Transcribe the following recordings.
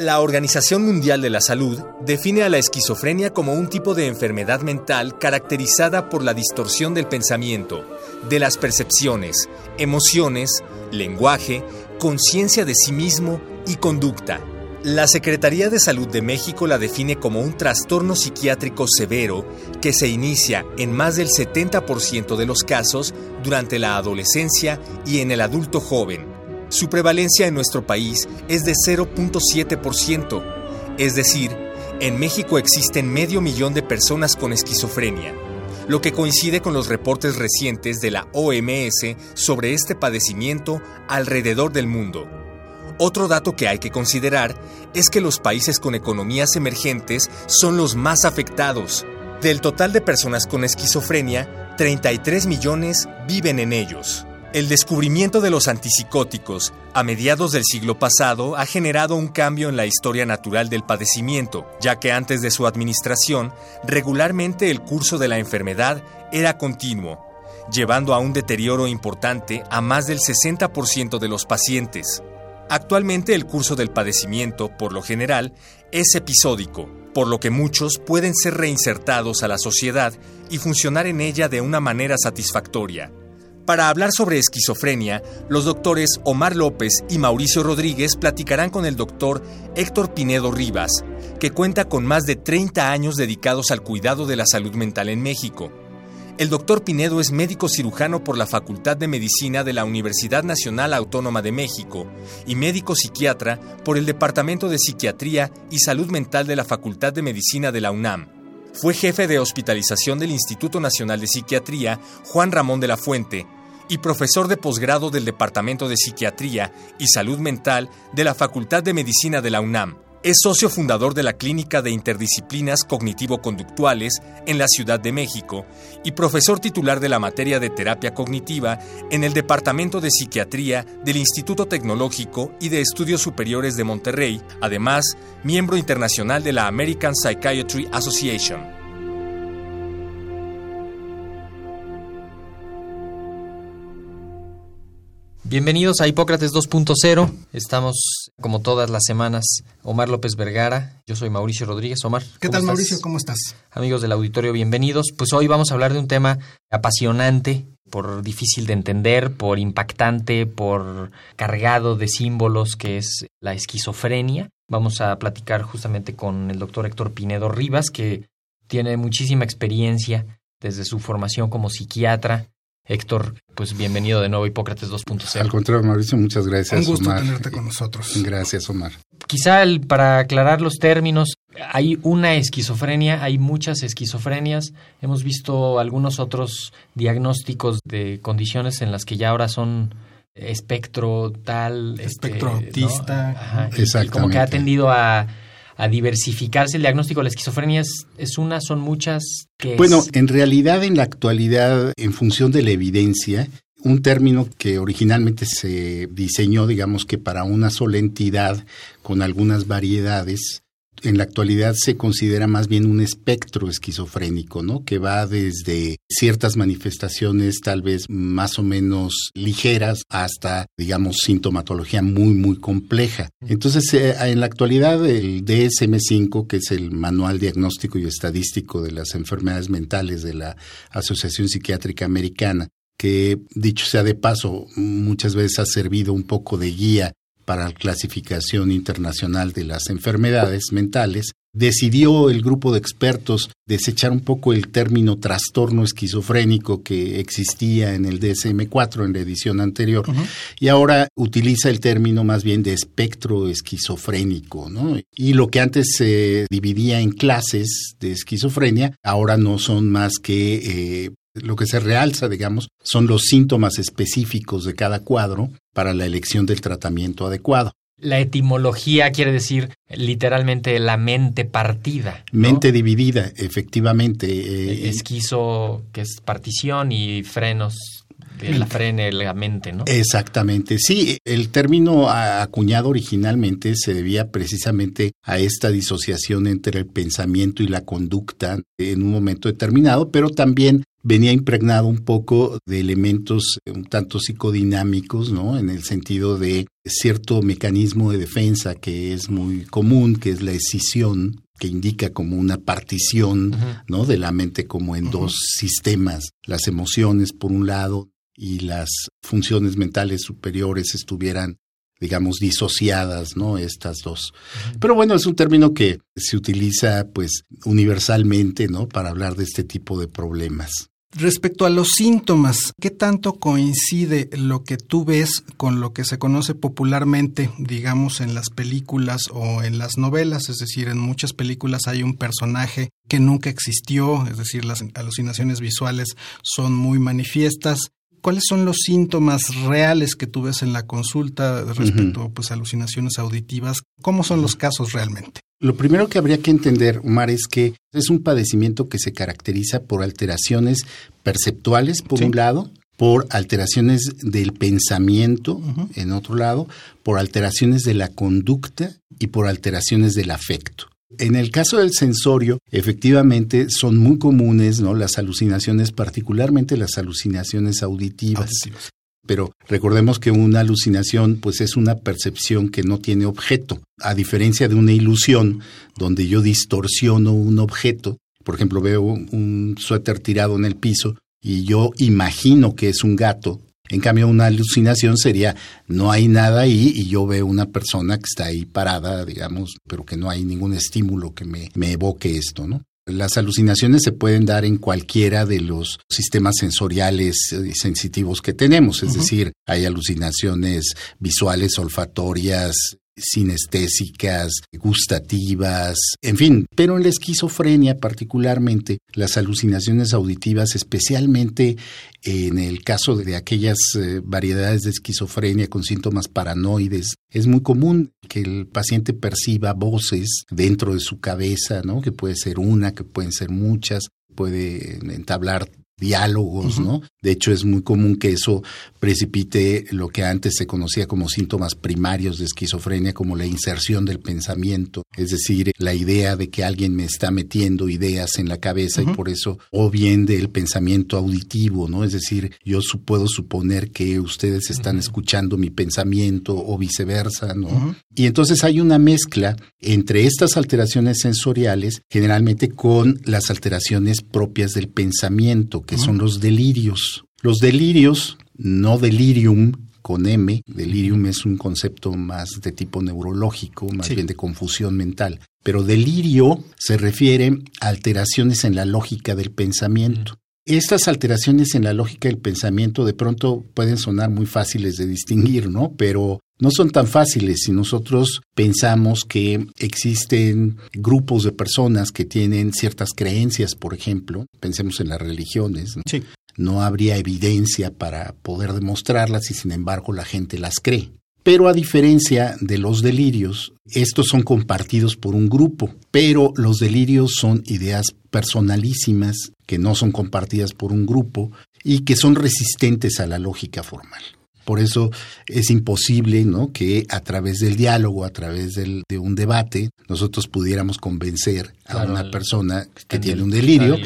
La Organización Mundial de la Salud define a la esquizofrenia como un tipo de enfermedad mental caracterizada por la distorsión del pensamiento, de las percepciones, emociones, lenguaje, conciencia de sí mismo y conducta. La Secretaría de Salud de México la define como un trastorno psiquiátrico severo que se inicia en más del 70% de los casos durante la adolescencia y en el adulto joven su prevalencia en nuestro país es de 0.7%, es decir, en México existen medio millón de personas con esquizofrenia, lo que coincide con los reportes recientes de la OMS sobre este padecimiento alrededor del mundo. Otro dato que hay que considerar es que los países con economías emergentes son los más afectados. Del total de personas con esquizofrenia, 33 millones viven en ellos. El descubrimiento de los antipsicóticos a mediados del siglo pasado ha generado un cambio en la historia natural del padecimiento, ya que antes de su administración, regularmente el curso de la enfermedad era continuo, llevando a un deterioro importante a más del 60% de los pacientes. Actualmente el curso del padecimiento, por lo general, es episódico, por lo que muchos pueden ser reinsertados a la sociedad y funcionar en ella de una manera satisfactoria. Para hablar sobre esquizofrenia, los doctores Omar López y Mauricio Rodríguez platicarán con el doctor Héctor Pinedo Rivas, que cuenta con más de 30 años dedicados al cuidado de la salud mental en México. El doctor Pinedo es médico cirujano por la Facultad de Medicina de la Universidad Nacional Autónoma de México y médico psiquiatra por el Departamento de Psiquiatría y Salud Mental de la Facultad de Medicina de la UNAM. Fue jefe de hospitalización del Instituto Nacional de Psiquiatría Juan Ramón de la Fuente y profesor de posgrado del Departamento de Psiquiatría y Salud Mental de la Facultad de Medicina de la UNAM. Es socio fundador de la Clínica de Interdisciplinas Cognitivo-Conductuales en la Ciudad de México y profesor titular de la materia de terapia cognitiva en el Departamento de Psiquiatría del Instituto Tecnológico y de Estudios Superiores de Monterrey, además miembro internacional de la American Psychiatry Association. Bienvenidos a Hipócrates 2.0. Estamos, como todas las semanas, Omar López Vergara. Yo soy Mauricio Rodríguez. Omar. ¿Qué tal, Mauricio? ¿Cómo estás? Amigos del auditorio, bienvenidos. Pues hoy vamos a hablar de un tema apasionante, por difícil de entender, por impactante, por cargado de símbolos, que es la esquizofrenia. Vamos a platicar justamente con el doctor Héctor Pinedo Rivas, que tiene muchísima experiencia desde su formación como psiquiatra Héctor, pues bienvenido de nuevo a Hipócrates 2.0. Al contrario, Mauricio, muchas gracias. Un gusto tenerte con nosotros. Gracias, Omar. Quizá para aclarar los términos, hay una esquizofrenia, hay muchas esquizofrenias. Hemos visto algunos otros diagnósticos de condiciones en las que ya ahora son espectro tal. Este, espectro autista. Exactamente. como que ha tendido a a diversificarse el diagnóstico de la esquizofrenia? ¿Es, una? ¿Son muchas? bueno, en realidad en la actualidad, en función de la evidencia, un término que originalmente se diseñó, digamos que para una sola entidad con algunas variedades, en la actualidad se considera más bien un espectro esquizofrénico, ¿no? Que va desde ciertas manifestaciones tal vez más o menos ligeras hasta, digamos, sintomatología muy, muy compleja. Entonces, eh, en la actualidad, el DSM-5, que es el Manual Diagnóstico y Estadístico de las Enfermedades Mentales de la Asociación Psiquiátrica Americana, que dicho sea de paso, muchas veces ha servido un poco de guía para la clasificación internacional de las enfermedades mentales, decidió el grupo de expertos desechar un poco el término trastorno esquizofrénico que existía en el DSM-4 en la edición anterior y ahora utiliza el término más bien de espectro esquizofrénico, ¿no? Y lo que antes se dividía en clases de esquizofrenia, ahora no son más que eh, lo que se realza, digamos, son los síntomas específicos de cada cuadro para la elección del tratamiento adecuado. La etimología quiere decir literalmente la mente partida. Mente dividida, efectivamente. Eh, Esquizo, que es partición, y frenos que la frene la mente, ¿no? Exactamente, sí. El término acuñado originalmente se debía precisamente a esta disociación entre el pensamiento y la conducta en un momento determinado, pero también venía impregnado un poco de elementos un tanto psicodinámicos, ¿no? En el sentido de cierto mecanismo de defensa que es muy común, que es la escisión, que indica como una partición, ¿no? De la mente como en dos sistemas, las emociones por un lado y las funciones mentales superiores estuvieran digamos, disociadas, ¿no? Estas dos. Pero bueno, es un término que se utiliza, pues, universalmente, ¿no? Para hablar de este tipo de problemas. Respecto a los síntomas, ¿qué tanto coincide lo que tú ves con lo que se conoce popularmente, digamos, en las películas o en las novelas? Es decir, en muchas películas hay un personaje que nunca existió, es decir, las alucinaciones visuales son muy manifiestas. ¿Cuáles son los síntomas reales que tú ves en la consulta respecto pues, a alucinaciones auditivas? ¿Cómo son los casos realmente? Lo primero que habría que entender, Omar, es que es un padecimiento que se caracteriza por alteraciones perceptuales, por un lado, por alteraciones del pensamiento, en otro lado, por alteraciones de la conducta y por alteraciones del afecto. En el caso del sensorio, efectivamente son muy comunes ¿no? las alucinaciones, particularmente las alucinaciones auditivas. Pero recordemos que una alucinación pues es una percepción que no tiene objeto, a diferencia de una ilusión donde yo distorsiono un objeto. Por ejemplo, veo un suéter tirado en el piso y yo imagino que es un gato. En cambio, una alucinación sería no hay nada ahí y yo veo una persona que está ahí parada, digamos, pero que no hay ningún estímulo que me, me evoque esto, ¿no? Las alucinaciones se pueden dar en cualquiera de los sistemas sensoriales y sensitivos que tenemos, es decir, hay alucinaciones visuales, olfatorias, sinestésicas, gustativas, en fin, pero en la esquizofrenia particularmente, las alucinaciones auditivas, especialmente en el caso de aquellas eh, variedades de esquizofrenia con síntomas paranoides, es muy común que el paciente perciba voces dentro de su cabeza, ¿no? Que puede ser una, que pueden ser muchas, puede entablar diálogos, ¿no? De hecho, es muy común que eso precipite lo que antes se conocía como síntomas primarios de esquizofrenia, como la inserción del pensamiento, es decir, la idea de que alguien me está metiendo ideas en la cabeza y por eso, o bien del pensamiento auditivo, ¿no? Es decir, yo puedo suponer que ustedes están escuchando mi pensamiento o viceversa, ¿no? Y entonces hay una mezcla entre estas alteraciones sensoriales, generalmente con las alteraciones propias del pensamiento, que son los delirios. Los delirios, no delirium con M, delirium es un concepto más de tipo neurológico, más bien de confusión mental, pero delirio se refiere a alteraciones en la lógica del pensamiento. Estas alteraciones en la lógica del pensamiento de pronto pueden sonar muy fáciles de distinguir, ¿no? Pero no son tan fáciles si nosotros pensamos que existen grupos de personas que tienen ciertas creencias, por ejemplo, pensemos en las religiones. ¿no? no habría evidencia para poder demostrarlas y sin embargo la gente las cree. Pero a diferencia de los delirios, estos son compartidos por un grupo, pero los delirios son ideas personalísimas que no son compartidas por un grupo y que son resistentes a la lógica formal. Por eso es imposible ¿no? que a través del diálogo, a través del, de un debate, nosotros pudiéramos convencer a una persona que tiene un delirio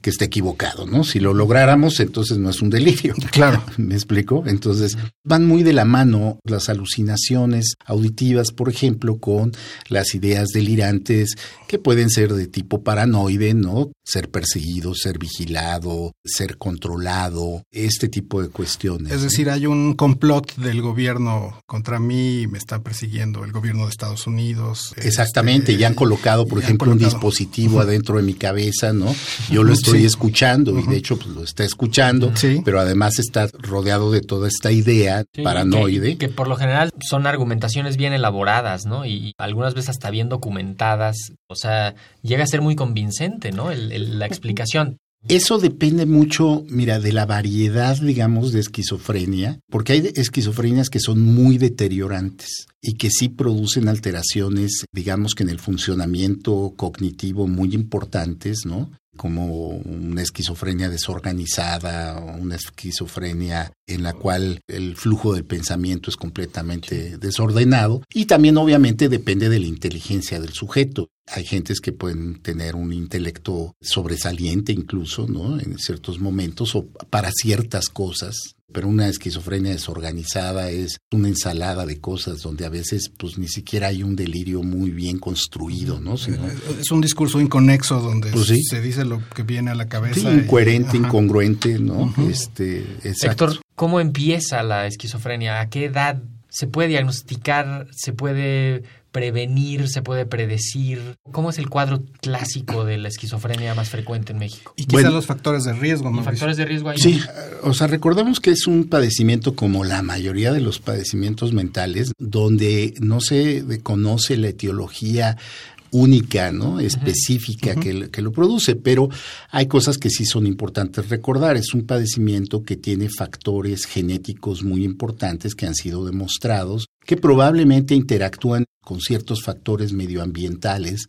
que esté equivocado. ¿no? Si lo lográramos, entonces no es un delirio. Claro. ¿Me explico? Entonces van muy de la mano las alucinaciones auditivas, por ejemplo, con las ideas delirantes que pueden ser de tipo paranoide, ¿no? Ser perseguido, ser vigilado, ser controlado, este tipo de cuestiones. Es decir, hay un complot del gobierno contra mí, me está persiguiendo el gobierno de Estados Unidos. Exactamente, ya han este, colocado, por ejemplo, un dispositivo adentro de mi cabeza, ¿no? Yo lo estoy escuchando y de hecho pues, lo está escuchando, pero además está rodeado de toda esta idea paranoide. Que, por lo general son argumentaciones bien elaboradas, ¿no? Y algunas veces hasta bien documentadas. O sea, llega a ser muy convincente, ¿no? la explicación. Eso depende mucho, mira, de la variedad, digamos, de esquizofrenia, porque hay esquizofrenias que son muy deteriorantes y que sí producen alteraciones, digamos que en el funcionamiento cognitivo muy importantes, ¿no? Como una esquizofrenia desorganizada, una esquizofrenia en la cual el flujo del pensamiento es completamente desordenado y también obviamente depende de la inteligencia del sujeto. Hay gentes que pueden tener un intelecto sobresaliente incluso, ¿no? En ciertos momentos o para ciertas cosas, pero una esquizofrenia desorganizada es una ensalada de cosas donde a veces pues ni siquiera hay un delirio muy bien construido, ¿no? es un discurso inconexo donde pues se dice lo que viene a la cabeza. Sí, incoherente, incongruente, ¿no? Este, Héctor, ¿cómo empieza la esquizofrenia? ¿A qué edad se puede diagnosticar? ¿Se puede prevenir, se puede predecir? ¿Cómo es el cuadro clásico de la esquizofrenia más frecuente en México? Y quizás los factores de riesgo. ¿no? factores de riesgo ahí? Sí, o sea, recordemos que es un padecimiento como la mayoría de los padecimientos mentales, donde no se conoce la etiología única, ¿no? específica que, que, lo produce, pero hay cosas que sí son importantes recordar. Es un padecimiento que tiene factores genéticos muy importantes que han sido demostrados, que probablemente interactúan con ciertos factores medioambientales,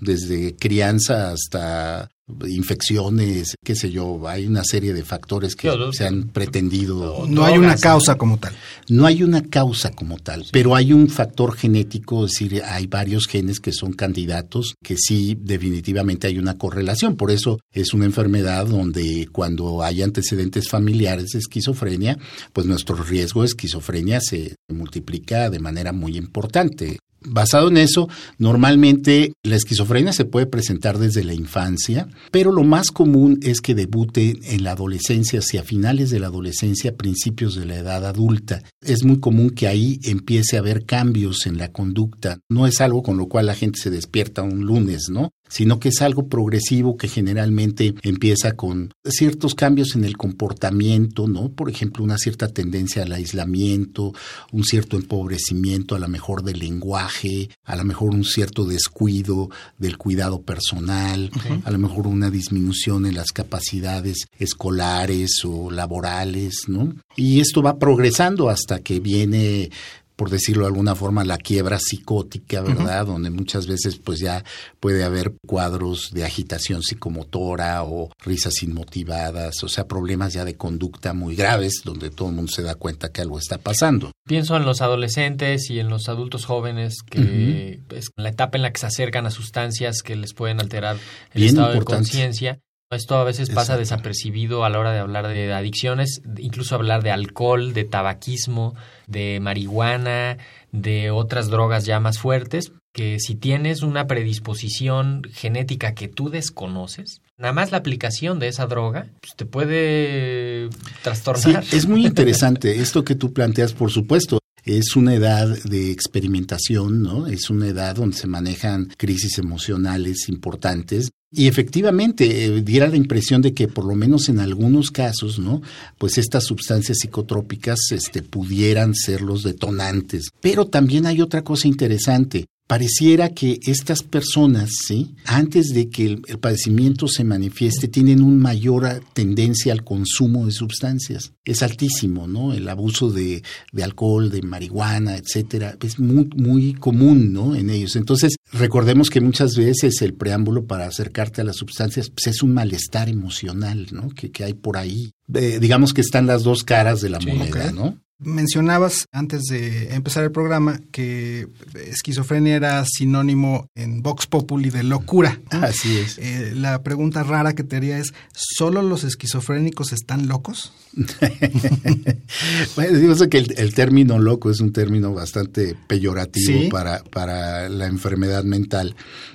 desde crianza hasta infecciones, qué sé yo, hay una serie de factores que se han pretendido. No, hay una causa como tal. No hay una causa como tal, pero hay un factor genético, es decir, hay varios genes que son candidatos que sí definitivamente hay una correlación. Por eso es una enfermedad donde cuando hay antecedentes familiares de esquizofrenia, pues nuestro riesgo de esquizofrenia se multiplica de manera muy importante. Basado en eso, normalmente la esquizofrenia se puede presentar desde la infancia, pero lo más común es que debute en la adolescencia, hacia finales de la adolescencia, principios de la edad adulta. Es muy común que ahí empiece a haber cambios en la conducta. No es algo con lo cual la gente se despierta un lunes, ¿no? Sino que es algo progresivo que generalmente empieza con ciertos cambios en el comportamiento, ¿no? Por ejemplo, una cierta tendencia al aislamiento, un cierto empobrecimiento a lo mejor del lenguaje, a lo mejor un cierto descuido del cuidado personal, a lo mejor una disminución en las capacidades escolares o laborales, ¿no? Y esto va progresando hasta que viene por decirlo de alguna forma, la quiebra psicótica, ¿verdad? Donde muchas veces pues ya puede haber cuadros de agitación psicomotora o risas inmotivadas, o sea, problemas ya de conducta muy graves donde todo el mundo se da cuenta que algo está pasando. Pienso en los adolescentes y en los adultos jóvenes que es la etapa en la que se acercan a sustancias que les pueden alterar el estado de conciencia. Esto a veces pasa desapercibido a la hora de hablar de adicciones, incluso hablar de alcohol, de tabaquismo, de marihuana, de otras drogas ya más fuertes, que si tienes una predisposición genética que tú desconoces, nada más la aplicación de esa droga pues, te puede trastornar. Sí, es muy interesante esto que tú planteas, por supuesto. Es una edad de experimentación, ¿no? Es una edad donde se manejan crisis emocionales importantes y efectivamente, eh, diera la impresión de que por lo menos en algunos casos, ¿no? Pues estas sustancias psicotrópicas este, pudieran ser los detonantes. Pero también hay otra cosa interesante pareciera que estas personas, ¿sí? antes de que el, padecimiento se manifieste, tienen una mayor tendencia al consumo de sustancias. Es altísimo, ¿no? El abuso de, alcohol, de marihuana, etcétera, es muy, muy común, ¿no? En ellos. Entonces, recordemos que muchas veces el preámbulo para acercarte a las sustancias pues, es un malestar emocional, ¿no? Que, hay por ahí. Eh, digamos que están las dos caras de la moneda, ¿no? Mencionabas antes de empezar el programa que esquizofrenia era sinónimo en Vox Populi de locura. Así es. Eh, la pregunta rara que te haría es, ¿solo los esquizofrénicos están locos? bueno, digo que el, término loco es un término bastante peyorativo para, para la enfermedad mental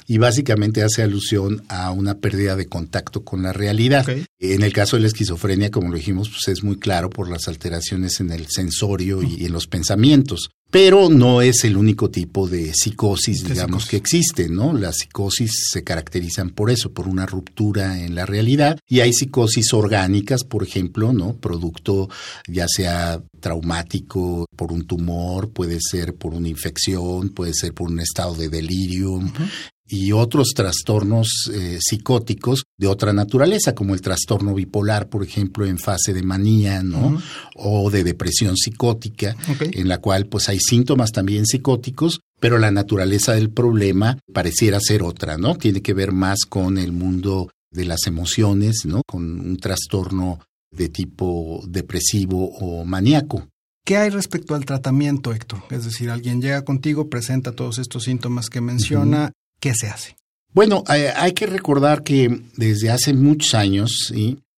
y básicamente hace alusión a una pérdida de contacto con la realidad. En el caso de la esquizofrenia, como lo dijimos, pues es muy claro por las alteraciones en el sensorio y en los pensamientos. Pero no es el único tipo de psicosis, digamos, que existe, ¿no? Las psicosis se caracterizan por eso, por una ruptura en la realidad. Y hay psicosis orgánicas, por ejemplo, ¿no? Producto ya sea traumático por un tumor, puede ser por una infección, puede ser por un estado de delirium. Y otros trastornos eh, psicóticos de otra naturaleza, como el trastorno bipolar, por ejemplo, en fase de manía, ¿no? O de depresión psicótica, en la cual pues hay síntomas también psicóticos, pero la naturaleza del problema pareciera ser otra, ¿no? Tiene que ver más con el mundo de las emociones, ¿no? Con un trastorno de tipo depresivo o maníaco. ¿Qué hay respecto al tratamiento, Héctor? Es decir, alguien llega contigo, presenta todos estos síntomas que menciona, ¿qué se hace? Bueno, hay que recordar que desde hace muchos años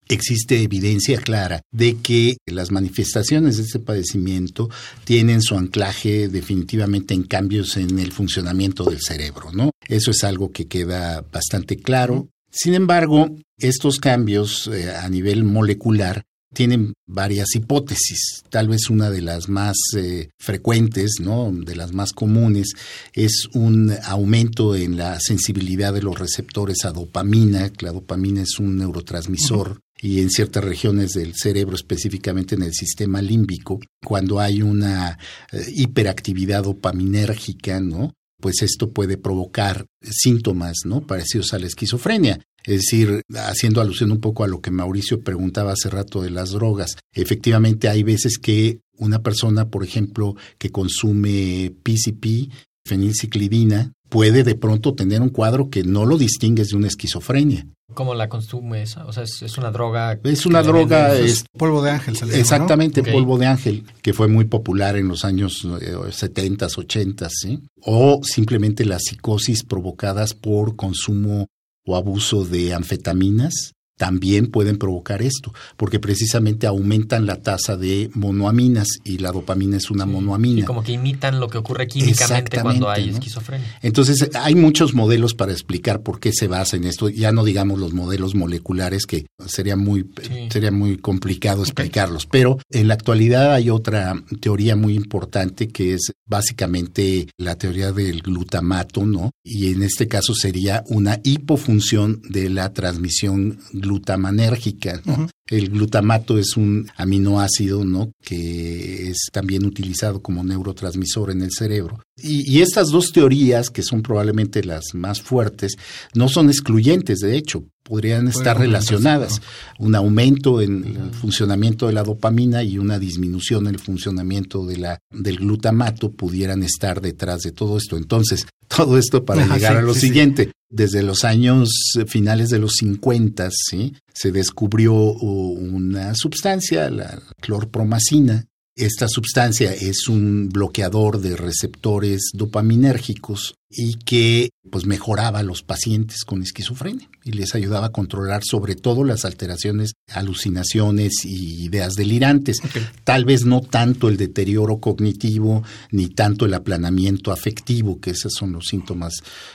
existe evidencia clara de que las manifestaciones de este padecimiento tienen su anclaje definitivamente en cambios en el funcionamiento del cerebro, ¿no? Eso es algo que queda bastante claro. Sin embargo, estos cambios eh, a nivel molecular tienen varias hipótesis. Tal vez una de las más eh, frecuentes, ¿no? de las más comunes, es un aumento en la sensibilidad de los receptores a dopamina. La dopamina es un neurotransmisor. Y en ciertas regiones del cerebro, específicamente en el sistema límbico, cuando hay una eh, hiperactividad dopaminérgica, ¿no? pues esto puede provocar síntomas ¿no? parecidos a la esquizofrenia. Es decir, haciendo alusión un poco a lo que Mauricio preguntaba hace rato de las drogas, efectivamente hay veces que una persona, por ejemplo, que consume PCP, fenilciclidina, puede de pronto tener un cuadro que no lo distingue de una esquizofrenia. ¿Cómo la consume esa? O sea, es, una droga. Es una droga. Es, polvo de ángel, se Exactamente, polvo de ángel, que fue muy popular en los años 70, eh, 80, ¿sí? O simplemente las psicosis provocadas por consumo o abuso de anfetaminas también pueden provocar esto, porque precisamente aumentan la tasa de monoaminas y la dopamina es una monoamina. Y como que imitan lo que ocurre químicamente cuando hay esquizofrenia. Entonces, hay muchos modelos para explicar por qué se basa en esto, ya no digamos los modelos moleculares que sería muy sería muy complicado explicarlos, pero en la actualidad hay otra teoría muy importante que es básicamente la teoría del glutamato, ¿no? Y en este caso sería una hipofunción de la transmisión glutamanérgica. El glutamato es un aminoácido ¿no? que es también utilizado como neurotransmisor en el cerebro. Y, estas dos teorías, que son probablemente las más fuertes, no son excluyentes, de hecho, podrían estar relacionadas. Un aumento en el funcionamiento de la dopamina y una disminución en el funcionamiento de la, del glutamato pudieran estar detrás de todo esto. Entonces, todo esto para llegar a lo siguiente. Desde los años finales de los 50, ¿sí? se descubrió una sustancia, la clorpromacina, esta sustancia es un bloqueador de receptores dopaminérgicos y que pues mejoraba a los pacientes con esquizofrenia y les ayudaba a controlar sobre todo las alteraciones, alucinaciones y ideas delirantes. Tal vez no tanto el deterioro cognitivo ni tanto el aplanamiento afectivo, que esos son los síntomas,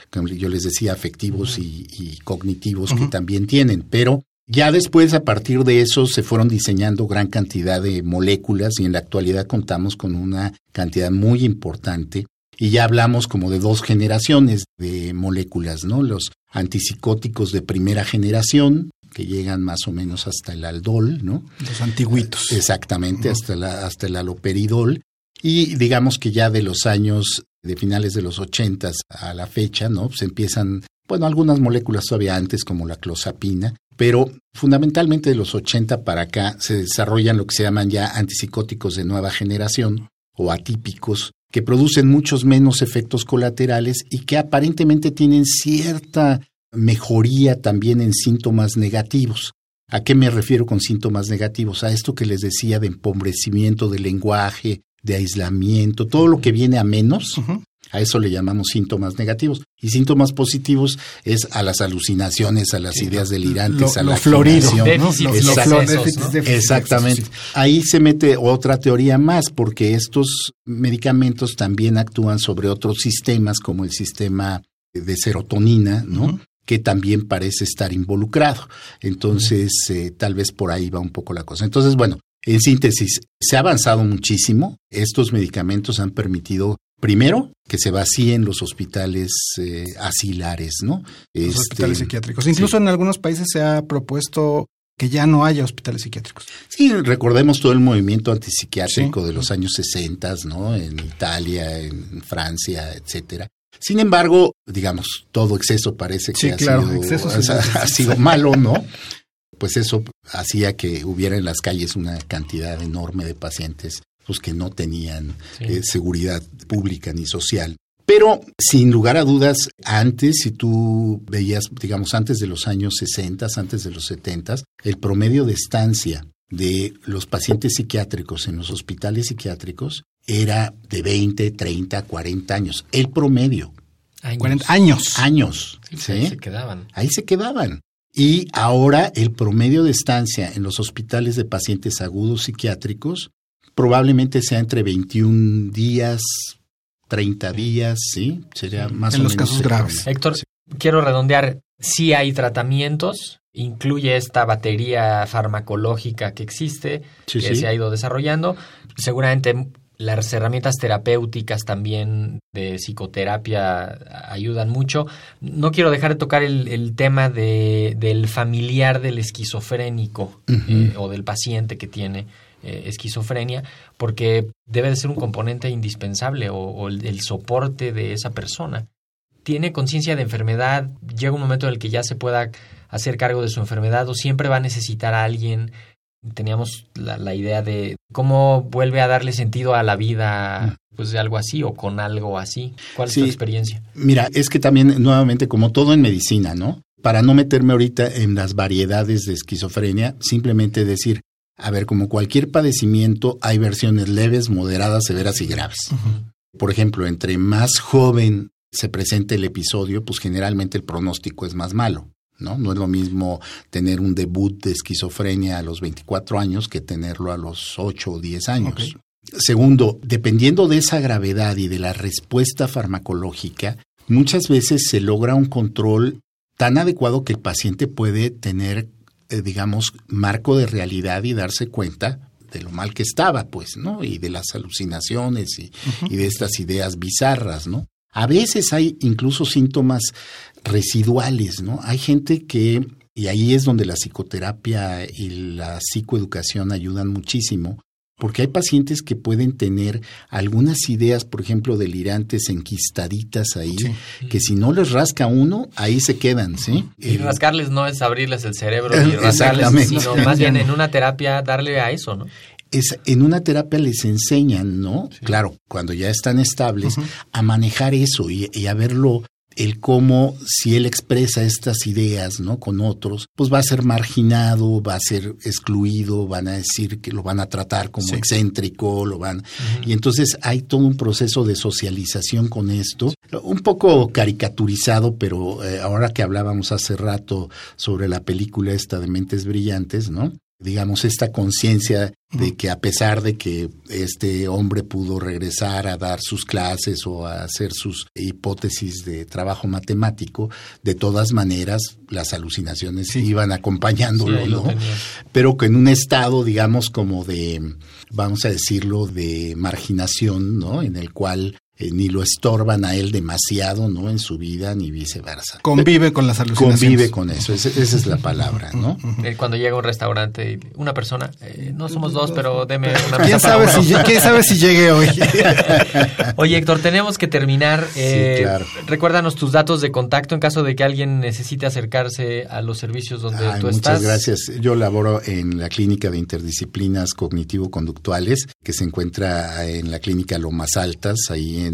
como yo les decía, afectivos y, cognitivos que también tienen, pero ya después, a partir de eso, se fueron diseñando gran cantidad de moléculas y en la actualidad contamos con una cantidad muy importante. Y ya hablamos como de dos generaciones de moléculas, ¿no? Los antipsicóticos de primera generación, que llegan más o menos hasta el aldol, ¿no? Los antiguitos. Exactamente, hasta, la, hasta el aloperidol. Y digamos que ya de los años de finales de los ochentas a la fecha, ¿no? Se empiezan, bueno, algunas moléculas todavía antes, como la clozapina, pero fundamentalmente de los 80 para acá se desarrollan lo que se llaman ya antipsicóticos de nueva generación o atípicos, que producen muchos menos efectos colaterales y que aparentemente tienen cierta mejoría también en síntomas negativos. ¿A qué me refiero con síntomas negativos? A esto que les decía de empobrecimiento del lenguaje, de aislamiento, todo lo que viene a menos, a eso le llamamos síntomas negativos. Y síntomas positivos es a las alucinaciones, a las ideas delirantes, a la florido, Exactamente. Ahí se mete otra teoría más, porque estos medicamentos también actúan sobre otros sistemas, como el sistema de serotonina, ¿no? que también parece estar involucrado. Entonces, eh, tal vez por ahí va un poco la cosa. Entonces, bueno, en síntesis, se ha avanzado muchísimo. Estos medicamentos han permitido Primero, que se vacíen los hospitales eh, asilares, ¿no? Los este, hospitales psiquiátricos. Incluso en algunos países se ha propuesto que ya no haya hospitales psiquiátricos. Sí, recordemos todo el movimiento antipsiquiátrico de los años 60, ¿no? En Italia, en Francia, etcétera. Sin embargo, digamos, todo exceso parece que Sí, ha, claro, sido, exceso ha- ha sido malo, ¿no? Pues eso hacía que hubiera en las calles una cantidad enorme de pacientes pues, que no tenían Sí. eh, seguridad pública ni social. Pero sin lugar a dudas, antes, si tú veías, digamos, antes de los años 60, antes de los 70, el promedio de estancia de los pacientes psiquiátricos en los hospitales psiquiátricos era de 20, 30, 40 años. El promedio, Años. 40 años. años. Sí, pues ¿sí? ahí se quedaban. Ahí se quedaban. Y ahora el promedio de estancia en los hospitales de pacientes agudos psiquiátricos probablemente sea entre 21 días, 30 días, ¿sí? Sería más En o los menos casos el graves. promedio. Héctor, quiero redondear. Sí hay tratamientos, incluye esta batería farmacológica que existe, Sí, que sí. se ha ido desarrollando. Seguramente las herramientas terapéuticas también de psicoterapia ayudan mucho. No quiero dejar de tocar el, el tema de, del familiar del esquizofrénico eh, o del paciente que tiene eh, esquizofrenia, porque debe de ser un componente indispensable o, o el, el soporte de esa persona. Tiene conciencia de enfermedad, llega un momento en el que ya se pueda hacer cargo de su enfermedad o siempre va a necesitar a alguien. Teníamos la, la idea de cómo vuelve a darle sentido a la vida, pues de algo así o con algo así. ¿Cuál es tu experiencia? Mira, es que también, nuevamente, como todo en medicina, ¿no? Para no meterme ahorita en las variedades de esquizofrenia, simplemente decir, a ver, como cualquier padecimiento, hay versiones leves, moderadas, severas y graves. Por ejemplo, entre más joven se presente el episodio, pues generalmente el pronóstico es más malo. ¿No? no es lo mismo tener un debut de esquizofrenia a los 24 años que tenerlo a los 8 o 10 años. Segundo, dependiendo de esa gravedad y de la respuesta farmacológica, muchas veces se logra un control tan adecuado que el paciente puede tener, eh, digamos, marco de realidad y darse cuenta de lo mal que estaba, pues, ¿no? Y de las alucinaciones y, y de estas ideas bizarras, ¿no? A veces hay incluso síntomas residuales, ¿no? Hay gente que, y ahí es donde la psicoterapia y la psicoeducación ayudan muchísimo, porque hay pacientes que pueden tener algunas ideas, por ejemplo, delirantes enquistaditas ahí, Sí. que si no les rasca uno, ahí se quedan, ¿sí? Y Eh, rascarles no es abrirles el cerebro Eh, ni rascarles, exactamente. sino más bien en una terapia darle a eso, ¿no? es, en una terapia les enseñan, ¿no? Claro, cuando ya están estables, a manejar eso y, y a verlo, el cómo si él expresa estas ideas, ¿no? Con otros, pues va a ser marginado, va a ser excluido, van a decir que lo van a tratar como Sí. excéntrico, lo van... Y entonces hay todo un proceso de socialización con esto, un poco caricaturizado, pero eh, ahora que hablábamos hace rato sobre la película esta de Mentes Brillantes, ¿no? Digamos, esta conciencia de que a pesar de que este hombre pudo regresar a dar sus clases o a hacer sus hipótesis de trabajo matemático, de todas maneras las alucinaciones Sí. iban acompañándolo, Sí, ¿no? Pero que en un estado, digamos, como de, vamos a decirlo, de marginación, ¿no? En el cual eh, ni lo estorban a él demasiado, ¿no? En su vida, ni viceversa. Convive con las alucinaciones. Convive con eso, esa, esa es la palabra, ¿no? Eh, Cuando llega a un restaurante y una persona, eh, no somos dos, pero deme una ¿Quién para si, ¿Quién sabe si llegue hoy? Oye, Héctor, tenemos que terminar. Eh, claro. Recuérdanos tus datos de contacto en caso de que alguien necesite acercarse a los servicios donde Ay, tú muchas estás. gracias. Yo laboro en la Clínica de Interdisciplinas Cognitivo-Conductuales, que se encuentra en la Clínica Lomas Altas, ahí en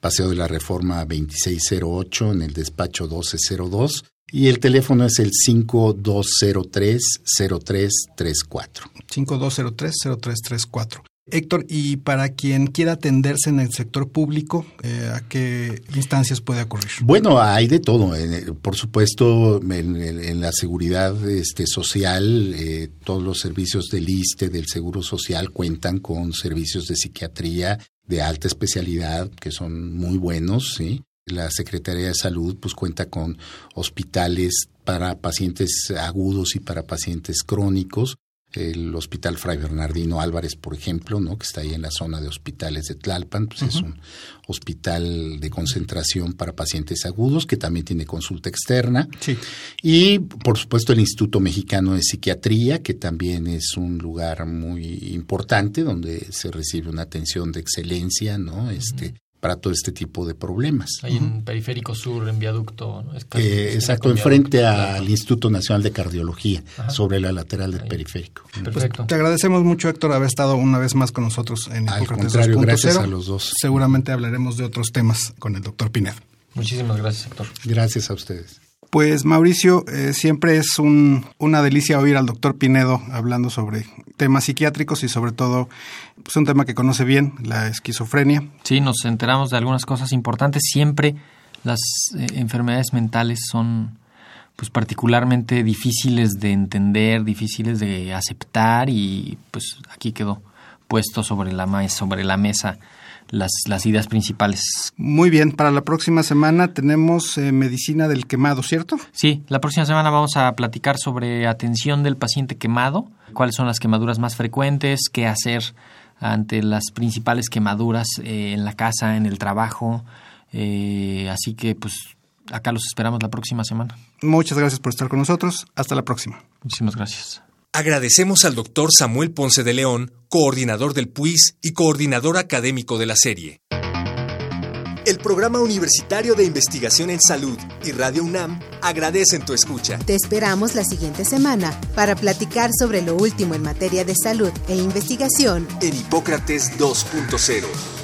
Paseo de la Reforma 2608, en el despacho 1202. Y el teléfono es el 5203-0334. 5203-0334. Héctor, y para quien quiera atenderse en el sector público, eh, ¿a qué instancias puede ocurrir? Bueno, hay de todo. Eh, Por supuesto, en, en- en la seguridad este, social, eh, todos los servicios del ISTE, del Seguro Social, cuentan con servicios de psiquiatría de alta especialidad que son muy buenos, ¿sí? La Secretaría de Salud pues cuenta con hospitales para pacientes agudos y para pacientes crónicos. El Hospital Fray Bernardino Álvarez, por ejemplo, ¿no? que está ahí en la zona de hospitales de Tlalpan, pues es un hospital de concentración para pacientes agudos que también tiene consulta externa. Sí. Y por supuesto el Instituto Mexicano de Psiquiatría, que también es un lugar muy importante donde se recibe una atención de excelencia, ¿no? Este, para todo este tipo de problemas. Ahí en Periférico Sur, en Viaducto. ¿no? Es Eh, exacto, enfrente viaducto, al. Instituto Nacional de Cardiología, Ajá. sobre la lateral del Ahí. periférico. Perfecto. Te agradecemos mucho, Héctor, haber estado una vez más con nosotros en Al Hipócrates contrario, 2.0. gracias a los dos. Seguramente hablaremos de otros temas con el doctor Pinedo. Muchísimas gracias, Héctor. Gracias a ustedes. Pues Mauricio, eh, siempre es un- una delicia oír al doctor Pinedo hablando sobre temas psiquiátricos y sobre todo pues, un tema que conoce bien, la esquizofrenia. Sí, nos enteramos de algunas cosas importantes. Siempre las eh, enfermedades mentales son pues particularmente difíciles de entender, difíciles de aceptar y pues aquí quedó puesto sobre la, sobre la mesa las, las ideas principales. Muy bien, para la próxima semana tenemos eh, medicina del quemado, ¿cierto? Sí, la próxima semana vamos a platicar sobre atención del paciente quemado, cuáles son las quemaduras más frecuentes, qué hacer ante las principales quemaduras eh, en la casa, en el trabajo. Eh, así que pues acá los esperamos la próxima semana. Muchas gracias por estar con nosotros. Hasta la próxima. Muchísimas gracias. Agradecemos al doctor Samuel Ponce de León, coordinador del PUIS y coordinador académico de la serie. El Programa Universitario de Investigación en Salud y Radio UNAM agradecen tu escucha. Te esperamos la siguiente semana para platicar sobre lo último en materia de salud e investigación. En Hipócrates 2.0.